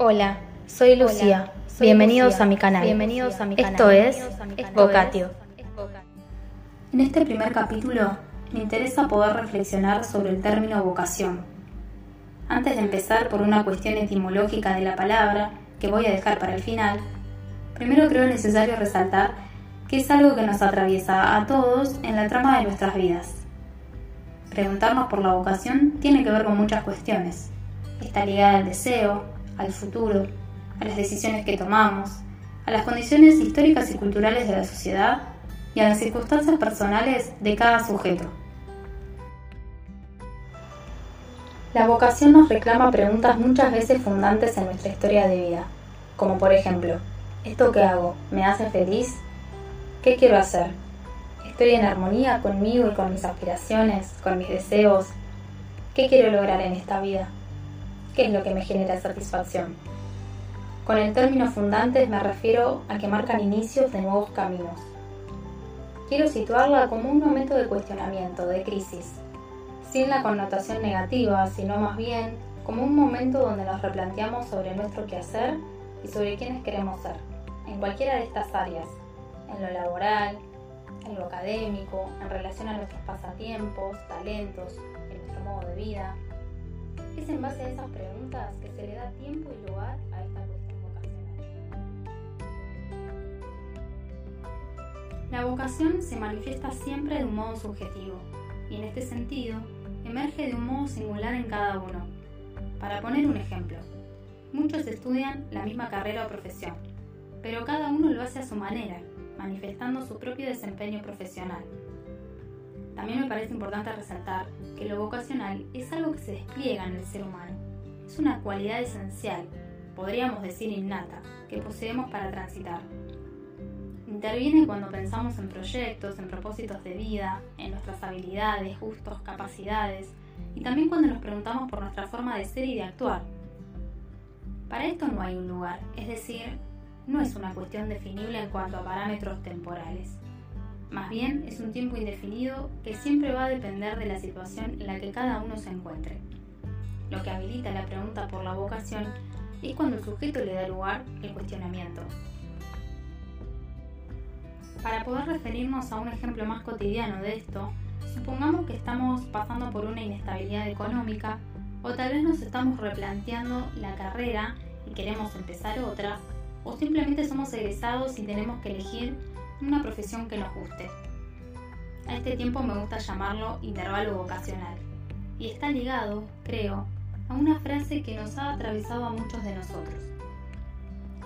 Hola, soy Lucía. Bienvenidos a mi canal. Bienvenidos a mi canal. Esto es Vocatio. En este primer capítulo me interesa poder reflexionar sobre el término vocación. Antes de empezar por una cuestión etimológica de la palabra, que voy a dejar para el final, primero creo necesario resaltar que es algo que nos atraviesa a todos en la trama de nuestras vidas. Preguntarnos por la vocación tiene que ver con muchas cuestiones. Está ligada al deseo, al futuro, a las decisiones que tomamos, a las condiciones históricas y culturales de la sociedad y a las circunstancias personales de cada sujeto. La vocación nos reclama preguntas muchas veces fundantes en nuestra historia de vida, como por ejemplo, ¿esto que hago me hace feliz? ¿Qué quiero hacer? ¿Estoy en armonía conmigo y con mis aspiraciones, con mis deseos? ¿Qué quiero lograr en esta vida? ¿Qué es lo que me genera satisfacción? Con el término fundantes me refiero a que marcan inicios de nuevos caminos. Quiero situarla como un momento de cuestionamiento, de crisis, sin la connotación negativa, sino más bien como un momento donde nos replanteamos sobre nuestro quehacer y sobre quiénes queremos ser, en cualquiera de estas áreas, en lo laboral, en lo académico, en relación a nuestros pasatiempos, talentos, en nuestro modo de vida, es en base a esas preguntas que se le da tiempo y lugar a esta cuestión vocacional. La vocación se manifiesta siempre de un modo subjetivo y en este sentido emerge de un modo singular en cada uno. Para poner un ejemplo, muchos estudian la misma carrera o profesión, pero cada uno lo hace a su manera, manifestando su propio desempeño profesional. También me parece importante resaltar que lo vocacional es algo que se despliega en el ser humano. Es una cualidad esencial, podríamos decir innata, que poseemos para transitar. Interviene cuando pensamos en proyectos, en propósitos de vida, en nuestras habilidades, gustos, capacidades, y también cuando nos preguntamos por nuestra forma de ser y de actuar. Para esto no hay un lugar, es decir, no es una cuestión definible en cuanto a parámetros temporales. Más bien es un tiempo indefinido que siempre va a depender de la situación en la que cada uno se encuentre. Lo que habilita la pregunta por la vocación es cuando el sujeto le da lugar el cuestionamiento. Para poder referirnos a un ejemplo más cotidiano de esto, supongamos que estamos pasando por una inestabilidad económica o tal vez nos estamos replanteando la carrera y queremos empezar otra, o simplemente somos egresados y tenemos que elegir una profesión que nos guste. A este tiempo me gusta llamarlo intervalo vocacional, y está ligado, creo, a una frase que nos ha atravesado a muchos de nosotros.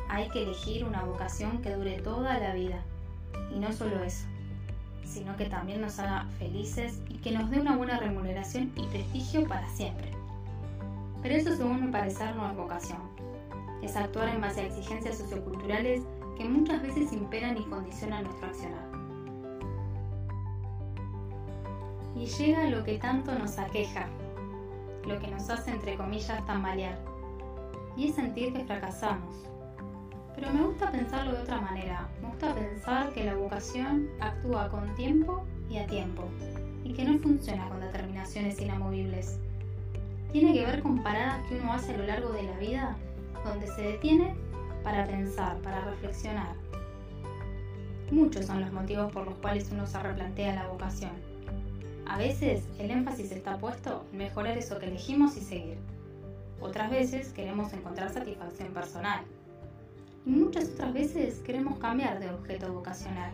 Hay que elegir una vocación que dure toda la vida, y no solo eso, sino que también nos haga felices y que nos dé una buena remuneración y prestigio para siempre. Pero eso según mi parecer no es vocación, es actuar en base a exigencias socioculturales que muchas veces imperan y condicionan nuestro accionar. Y llega lo que tanto nos aqueja, lo que nos hace entre comillas tambalear, y es sentir que fracasamos. Pero me gusta pensarlo de otra manera, me gusta pensar que la vocación actúa con tiempo y a tiempo, y que no funciona con determinaciones inamovibles. Tiene que ver con paradas que uno hace a lo largo de la vida, donde se detiene para pensar, para reflexionar. Muchos son los motivos por los cuales uno se replantea la vocación. A veces el énfasis está puesto en mejorar eso que elegimos y seguir. Otras veces queremos encontrar satisfacción personal. Y muchas otras veces queremos cambiar de objeto vocacional.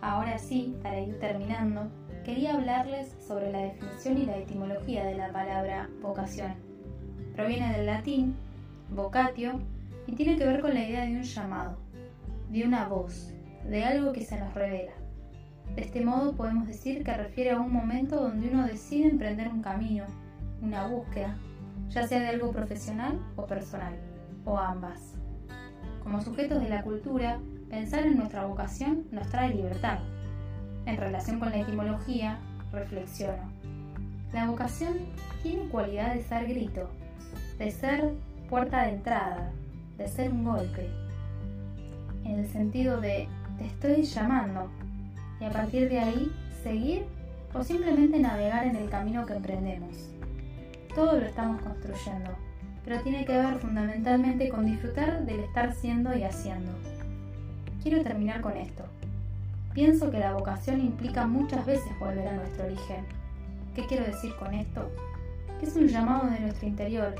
Ahora sí, para ir terminando, quería hablarles sobre la definición y la etimología de la palabra vocación proviene del latín vocatio y tiene que ver con la idea de un llamado, de una voz, de algo que se nos revela. De este modo podemos decir que refiere a un momento donde uno decide emprender un camino, una búsqueda, ya sea de algo profesional o personal, o ambas. Como sujetos de la cultura, pensar en nuestra vocación nos trae libertad. En relación con la etimología, reflexiono. La vocación tiene cualidad de ser grito, de ser puerta de entrada, de ser un golpe, en el sentido de te estoy llamando y a partir de ahí seguir o simplemente navegar en el camino que emprendemos. todo lo estamos construyendo, pero tiene que ver fundamentalmente con disfrutar del estar siendo y haciendo. Quiero terminar con esto. Pienso que la vocación implica muchas veces volver a nuestro origen. ¿Qué quiero decir con esto? Que es un llamado de nuestro interior,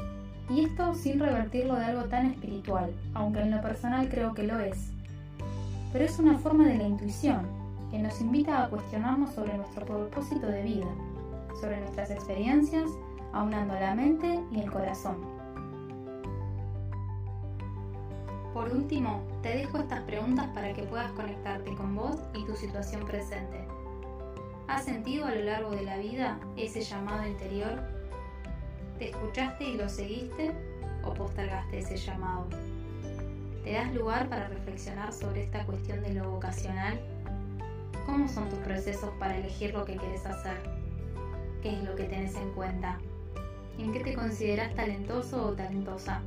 y esto sin revertirlo de algo tan espiritual, aunque en lo personal creo que lo es. Pero es una forma de la intuición, que nos invita a cuestionarnos sobre nuestro propósito de vida, sobre nuestras experiencias, aunando la mente y el corazón. Por último, te dejo estas preguntas para que puedas conectarte con vos y tu situación presente. ¿Has sentido a lo largo de la vida ese llamado interior? ¿Te escuchaste y lo seguiste o postergaste ese llamado? ¿Te das lugar para reflexionar sobre esta cuestión de lo vocacional? ¿Cómo son tus procesos para elegir lo que quieres hacer? ¿Qué es lo que tenés en cuenta? ¿En qué te consideras talentoso o talentosa?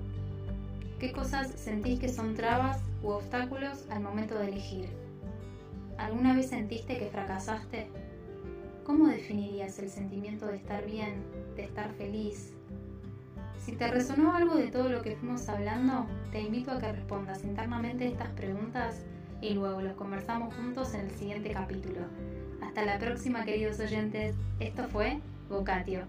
¿Qué cosas sentís que son trabas u obstáculos al momento de elegir? ¿Alguna vez sentiste que fracasaste? ¿Cómo definirías el sentimiento de estar bien, de estar feliz? Si te resonó algo de todo lo que fuimos hablando, te invito a que respondas internamente estas preguntas y luego los conversamos juntos en el siguiente capítulo. Hasta la próxima, queridos oyentes. Esto fue Vocatio.